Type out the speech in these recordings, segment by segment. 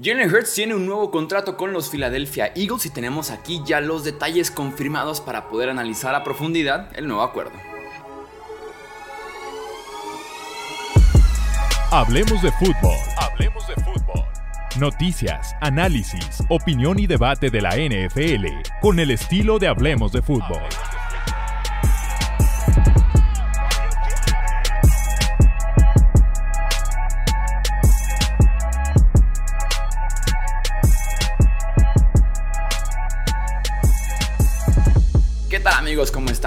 Jalen Hurts tiene un nuevo contrato con los Philadelphia Eagles y tenemos aquí ya los detalles confirmados para poder analizar a profundidad el nuevo acuerdo. Hablemos de fútbol. Hablemos de fútbol. Noticias, análisis, opinión y debate de la NFL con el estilo de Hablemos de fútbol.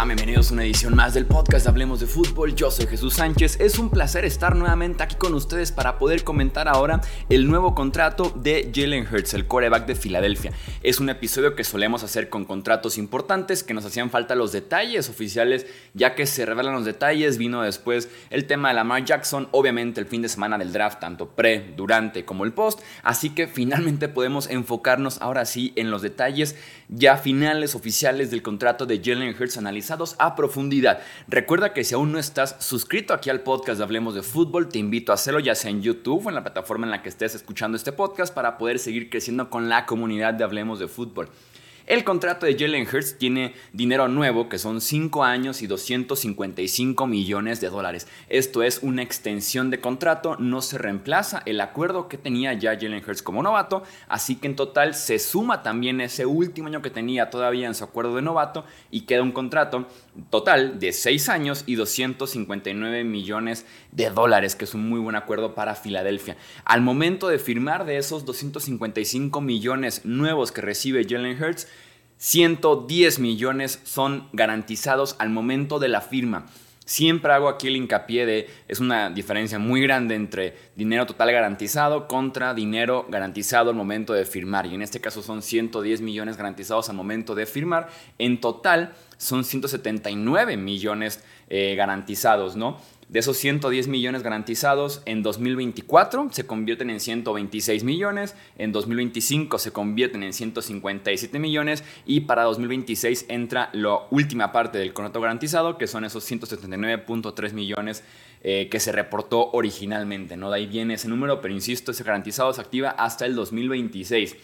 Bienvenidos a una edición más del podcast Hablemos de Fútbol. Yo soy Jesús Sánchez. Es un placer estar nuevamente aquí con ustedes para poder comentar ahora el nuevo contrato de Jalen Hurts, el coreback de Filadelfia. Es un episodio que solemos hacer con contratos importantes, que nos hacían falta los detalles oficiales, ya que se revelan los detalles. Vino después el tema de Lamar Jackson, obviamente el fin de semana del draft, tanto pre, durante como el post. Así que finalmente podemos enfocarnos ahora sí en los detalles ya finales oficiales del contrato de Jalen a profundidad. Recuerda que si aún no estás suscrito aquí al podcast de Hablemos de Fútbol, te invito a hacerlo ya sea en YouTube o en la plataforma en la que estés escuchando este podcast para poder seguir creciendo con la comunidad de Hablemos de Fútbol. El contrato de Jalen Hurts tiene dinero nuevo, que son 5 años y 255 millones de dólares. Esto es una extensión de contrato, no se reemplaza el acuerdo que tenía ya Jalen Hurts como novato, así que en total se suma también ese último año que tenía todavía en su acuerdo de novato y queda un contrato total de 6 años y 259 millones de dólares, que es un muy buen acuerdo para Filadelfia. Al momento de firmar de esos 255 millones nuevos que recibe Jalen Hurts, 110 millones son garantizados al momento de la firma. Siempre hago aquí el hincapié de, es una diferencia muy grande entre dinero total garantizado contra dinero garantizado al momento de firmar. Y en este caso son 110 millones garantizados al momento de firmar. En total son 179 millones eh, garantizados, ¿no? De esos 110 millones garantizados, en 2024 se convierten en 126 millones, en 2025 se convierten en 157 millones y para 2026 entra la última parte del contrato garantizado, que son esos 179.3 millones eh, que se reportó originalmente. ¿no? De ahí viene ese número, pero insisto, ese garantizado se activa hasta el 2026.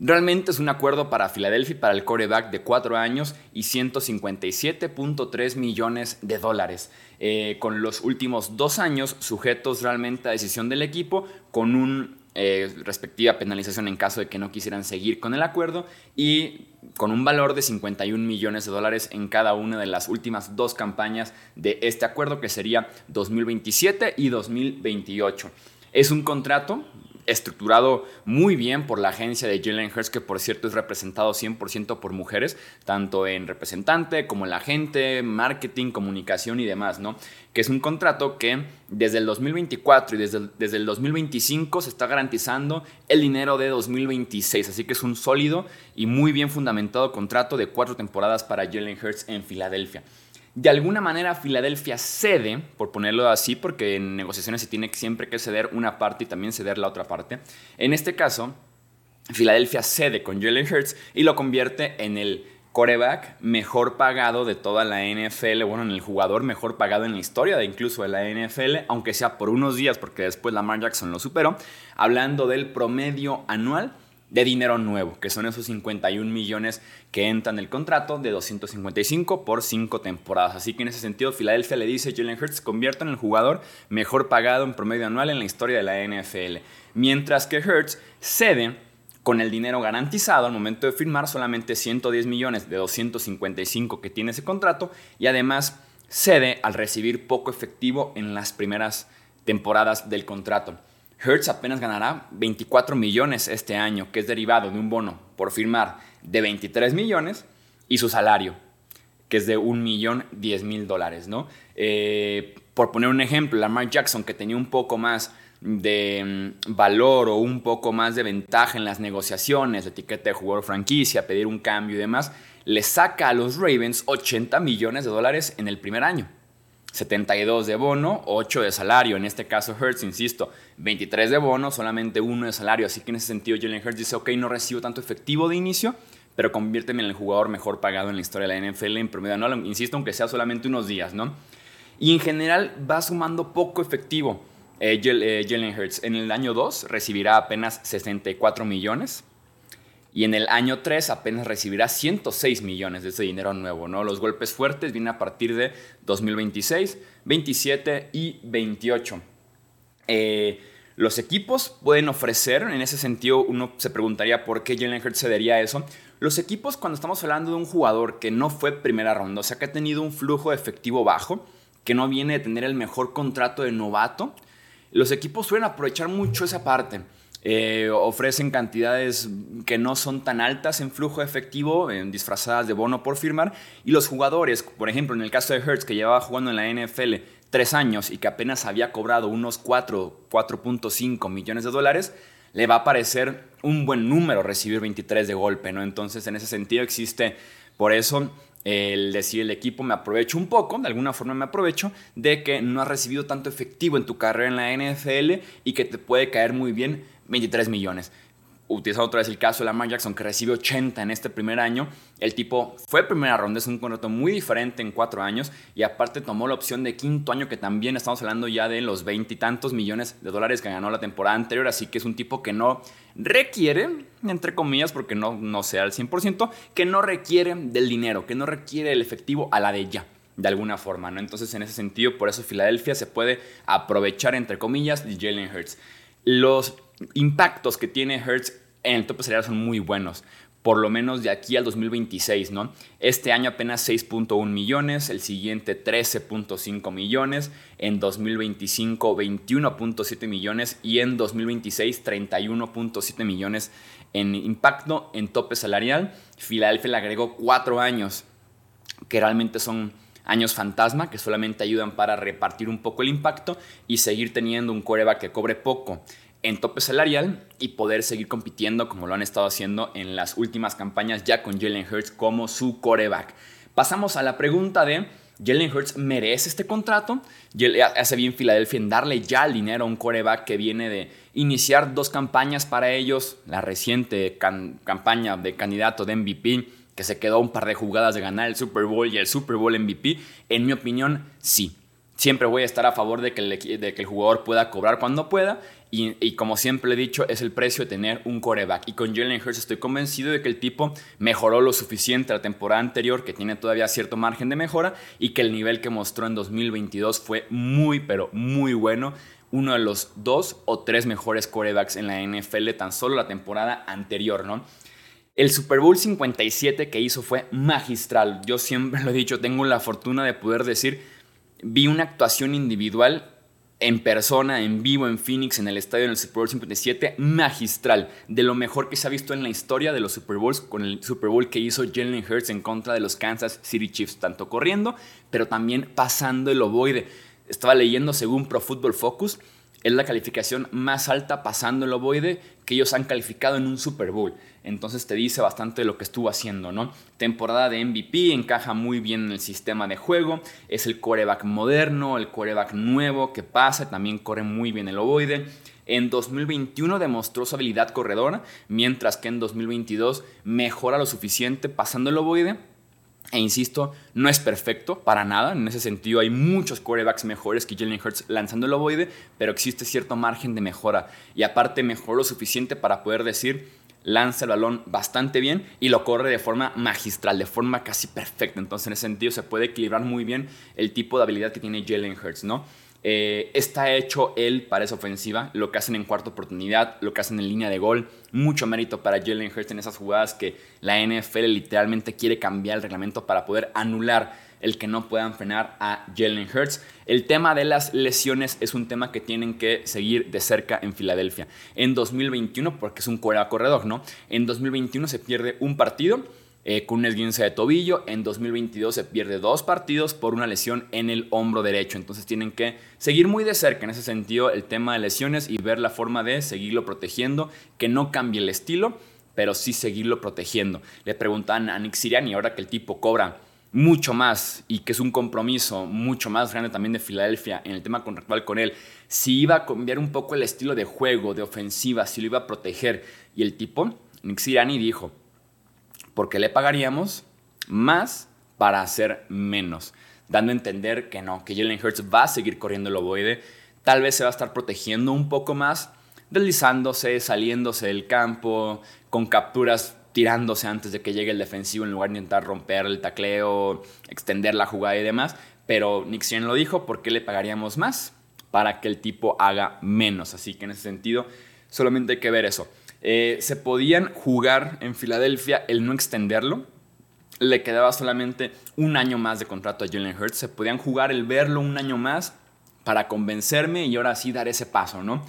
Realmente es un acuerdo para Filadelfia para el coreback de 4 años y 157.3 millones de dólares. Eh, con los últimos dos años sujetos realmente a decisión del equipo, con una eh, respectiva penalización en caso de que no quisieran seguir con el acuerdo y con un valor de 51 millones de dólares en cada una de las últimas dos campañas de este acuerdo, que sería 2027 y 2028. Es un contrato estructurado muy bien por la agencia de Jalen Hurts, que por cierto es representado 100% por mujeres, tanto en representante como en la agente, marketing, comunicación y demás, ¿no? Que es un contrato que desde el 2024 y desde el, desde el 2025 se está garantizando el dinero de 2026, así que es un sólido y muy bien fundamentado contrato de cuatro temporadas para Jalen Hurts en Filadelfia. De alguna manera Filadelfia cede, por ponerlo así, porque en negociaciones se tiene siempre que ceder una parte y también ceder la otra parte. En este caso, Filadelfia cede con Jalen Hurts y lo convierte en el coreback mejor pagado de toda la NFL, bueno, en el jugador mejor pagado en la historia de incluso de la NFL, aunque sea por unos días, porque después Lamar Jackson lo superó, hablando del promedio anual de dinero nuevo, que son esos 51 millones que entran en el contrato de 255 por 5 temporadas. Así que en ese sentido, Filadelfia le dice a Jalen Hurts, convierta en el jugador mejor pagado en promedio anual en la historia de la NFL. Mientras que Hurts cede con el dinero garantizado al momento de firmar solamente 110 millones de 255 que tiene ese contrato y además cede al recibir poco efectivo en las primeras temporadas del contrato. Hertz apenas ganará 24 millones este año, que es derivado de un bono por firmar de 23 millones y su salario, que es de un millón 10 mil dólares, ¿no? Eh, por poner un ejemplo, Lamar Jackson, que tenía un poco más de mm, valor o un poco más de ventaja en las negociaciones, etiqueta de jugador franquicia, pedir un cambio y demás, le saca a los Ravens 80 millones de dólares en el primer año. 72 de bono, 8 de salario. En este caso, Hertz, insisto, 23 de bono, solamente 1 de salario. Así que en ese sentido, Jalen Hurts dice: Ok, no recibo tanto efectivo de inicio, pero conviérteme en el jugador mejor pagado en la historia de la NFL en promedio anual. Insisto, aunque sea solamente unos días, ¿no? Y en general va sumando poco efectivo eh, eh, Jalen Hurts en el año 2 recibirá apenas 64 millones y en el año 3 apenas recibirá 106 millones de ese dinero nuevo. ¿no? Los golpes fuertes vienen a partir de 2026, 27 y 28. Eh, los equipos pueden ofrecer, en ese sentido uno se preguntaría por qué Jalen Hurts cedería eso. Los equipos cuando estamos hablando de un jugador que no fue primera ronda, o sea que ha tenido un flujo efectivo bajo, que no viene de tener el mejor contrato de novato, los equipos suelen aprovechar mucho esa parte. Eh, ofrecen cantidades que no son tan altas en flujo efectivo, en disfrazadas de bono por firmar, y los jugadores, por ejemplo, en el caso de Hertz, que llevaba jugando en la NFL tres años y que apenas había cobrado unos 4, 4.5 millones de dólares, le va a parecer un buen número recibir 23 de golpe, ¿no? Entonces, en ese sentido existe, por eso el decir el equipo me aprovecho un poco, de alguna forma me aprovecho, de que no has recibido tanto efectivo en tu carrera en la NFL y que te puede caer muy bien 23 millones utilizando otra vez el caso de Lamar Jackson, que recibe 80 en este primer año, el tipo fue primera ronda, es un contrato muy diferente en cuatro años, y aparte tomó la opción de quinto año, que también estamos hablando ya de los veintitantos millones de dólares que ganó la temporada anterior, así que es un tipo que no requiere, entre comillas, porque no, no sea al 100%, que no requiere del dinero, que no requiere el efectivo a la de ya de alguna forma. Entonces, en ese sentido, por eso Filadelfia se puede aprovechar, entre comillas, de Jalen Hurts. Los impactos que tiene Hertz en el tope salarial son muy buenos. Por lo menos de aquí al 2026, ¿no? Este año apenas 6.1 millones, el siguiente 13.5 millones, en 2025 21.7 millones y en 2026 31.7 millones en impacto en tope salarial. Filadelfia le agregó cuatro años, que realmente son años fantasma que solamente ayudan para repartir un poco el impacto y seguir teniendo un coreback que cobre poco en tope salarial y poder seguir compitiendo como lo han estado haciendo en las últimas campañas ya con Jalen Hurts como su coreback. Pasamos a la pregunta de Jalen Hurts merece este contrato. Hace bien Filadelfia en darle ya el dinero a un coreback que viene de iniciar dos campañas para ellos, la reciente campaña de candidato de MVP que se quedó un par de jugadas de ganar el Super Bowl y el Super Bowl MVP, en mi opinión, sí. Siempre voy a estar a favor de que el, jugador pueda cobrar cuando pueda y, como siempre he dicho, es el precio de tener un coreback. Y con Jalen Hurts estoy convencido de que el tipo mejoró lo suficiente la temporada anterior, que tiene todavía cierto margen de mejora y que el nivel que mostró en 2022 fue muy, pero muy bueno. Uno de los dos o tres mejores corebacks en la NFL tan solo la temporada anterior, ¿no? El Super Bowl 57 que hizo fue magistral. Yo siempre lo he dicho, tengo la fortuna de poder decir, vi una actuación individual en persona, en vivo, en Phoenix, en el estadio en el Super Bowl 57, magistral, de lo mejor que se ha visto en la historia de los Super Bowls, con el Super Bowl que hizo Jalen Hurts en contra de los Kansas City Chiefs, tanto corriendo, pero también pasando el ovoide. Estaba leyendo según Pro Football Focus, es la calificación más alta pasando el ovoide que ellos han calificado en un Super Bowl. Entonces te dice bastante de lo que estuvo haciendo, ¿no? Temporada de MVP, encaja muy bien en el sistema de juego, es el coreback moderno, el coreback nuevo que pasa, también corre muy bien el ovoide. En 2021 demostró su habilidad corredora, mientras que en 2022 mejora lo suficiente pasando el ovoide e insisto, no es perfecto para nada. En ese sentido, hay muchos quarterbacks mejores que Jalen Hurts lanzando el ovoide, pero existe cierto margen de mejora. Y aparte, mejoró lo suficiente para poder decir, lanza el balón bastante bien y lo corre de forma magistral, de forma casi perfecta. Entonces, en ese sentido, se puede equilibrar muy bien el tipo de habilidad que tiene Jalen Hurts, ¿no? Eh, está hecho él para esa ofensiva, lo que hacen en cuarta oportunidad, lo que hacen en línea de gol. Mucho mérito para Jalen Hurts en esas jugadas que la NFL literalmente quiere cambiar el reglamento para poder anular el que no puedan frenar a Jalen Hurts. El tema de las lesiones es un tema que tienen que seguir de cerca en Filadelfia. En 2021, porque es un corredor, ¿no? En 2021 se pierde un partido eh, con un esguince de tobillo. En 2022 se pierde dos partidos por una lesión en el hombro derecho. Entonces tienen que seguir muy de cerca en ese sentido el tema de lesiones y ver la forma de seguirlo protegiendo, que no cambie el estilo, pero sí seguirlo protegiendo. Le preguntan a Nick Siriani, ahora que el tipo cobra mucho más y que es un compromiso mucho más grande también de Filadelfia en el tema contractual con él, si iba a cambiar un poco el estilo de juego, de ofensiva, si lo iba a proteger. Y el tipo, Nick Siriani dijo, porque le pagaríamos más para hacer menos, dando a entender que no, que Jalen Hurts va a seguir corriendo el ovoide. tal vez se va a estar protegiendo un poco más, deslizándose, saliéndose del campo, con capturas tirándose antes de que llegue el defensivo en lugar de intentar romper el tacleo, extender la jugada y demás. Pero Sirianni lo dijo, ¿por qué le pagaríamos más? Para que el tipo haga menos. Así que en ese sentido, solamente hay que ver eso. Eh, se podían jugar en Filadelfia el no extenderlo. Le quedaba solamente un año más de contrato a Jalen Hurts. Se podían jugar el verlo un año más para convencerme y ahora sí dar ese paso, ¿no?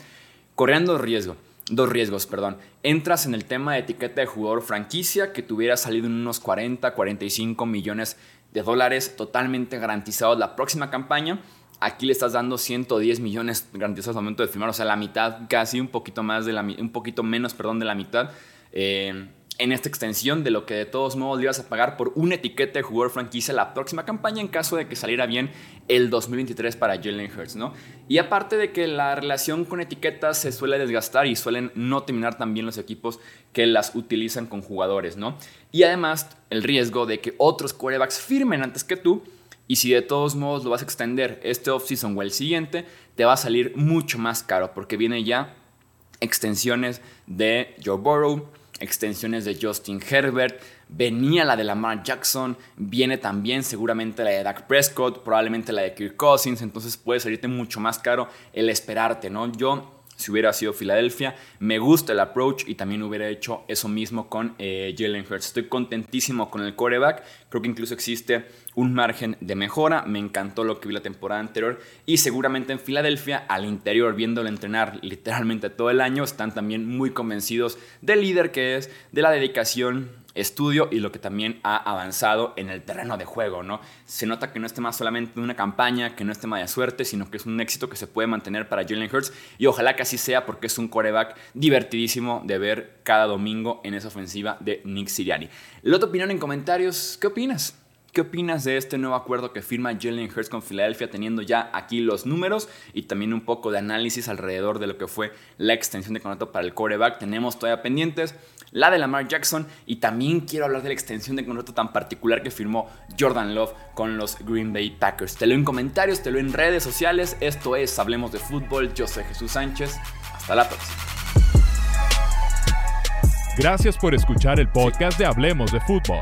Corriendo riesgo dos riesgos, perdón. Entras en el tema de etiqueta de jugador franquicia que tuviera salido en unos 40, 45 millones de dólares totalmente garantizados la próxima campaña. Aquí le estás dando 110 millones garantizados al momento de firmar, o sea, la mitad, casi un poquito más de la, un poquito menos, perdón, de la mitad. Eh, en esta extensión de lo que de todos modos le ibas a pagar por una etiqueta de jugador franquicia la próxima campaña en caso de que saliera bien el 2023 para Jalen Hurts, ¿no? Y aparte de que la relación con etiquetas se suele desgastar y suelen no terminar tan bien los equipos que las utilizan con jugadores, ¿no? Y además el riesgo de que otros quarterbacks firmen antes que tú y si de todos modos lo vas a extender este offseason o el siguiente, te va a salir mucho más caro porque viene ya extensiones de Joe Burrow, extensiones de Justin Herbert, venía la de Lamar Jackson, viene también seguramente la de Dak Prescott, probablemente la de Kirk Cousins, entonces puede salirte mucho más caro el esperarte, ¿no? Yo si hubiera sido Filadelfia. Me gusta el approach y también hubiera hecho eso mismo con eh, Jalen Hurts. Estoy contentísimo con el coreback. Creo que incluso existe un margen de mejora. Me encantó lo que vi la temporada anterior. Y seguramente en Filadelfia, al interior, viéndolo entrenar literalmente todo el año, están también muy convencidos del líder que es, de la dedicación estudio y lo que también ha avanzado en el terreno de juego, ¿no? Se nota que no es tema solamente de una campaña, que no es tema de suerte, sino que es un éxito que se puede mantener para Jalen Hurts y ojalá que así sea porque es un coreback divertidísimo de ver cada domingo en esa ofensiva de Nick Siriani. Otra opinión en comentarios, ¿qué opinas? ¿Qué opinas de este nuevo acuerdo que firma Jalen Hurts con Filadelfia teniendo ya aquí los números y también un poco de análisis alrededor de lo que fue la extensión de contrato para el coreback? Tenemos todavía pendientes la de Lamar Jackson y también quiero hablar de la extensión de contrato tan particular que firmó Jordan Love con los Green Bay Packers. Te leo en comentarios, te leo en redes sociales. Esto es Hablemos de Fútbol. Yo soy Jesús Sánchez. Hasta la próxima. Gracias por escuchar el podcast de Hablemos de Fútbol.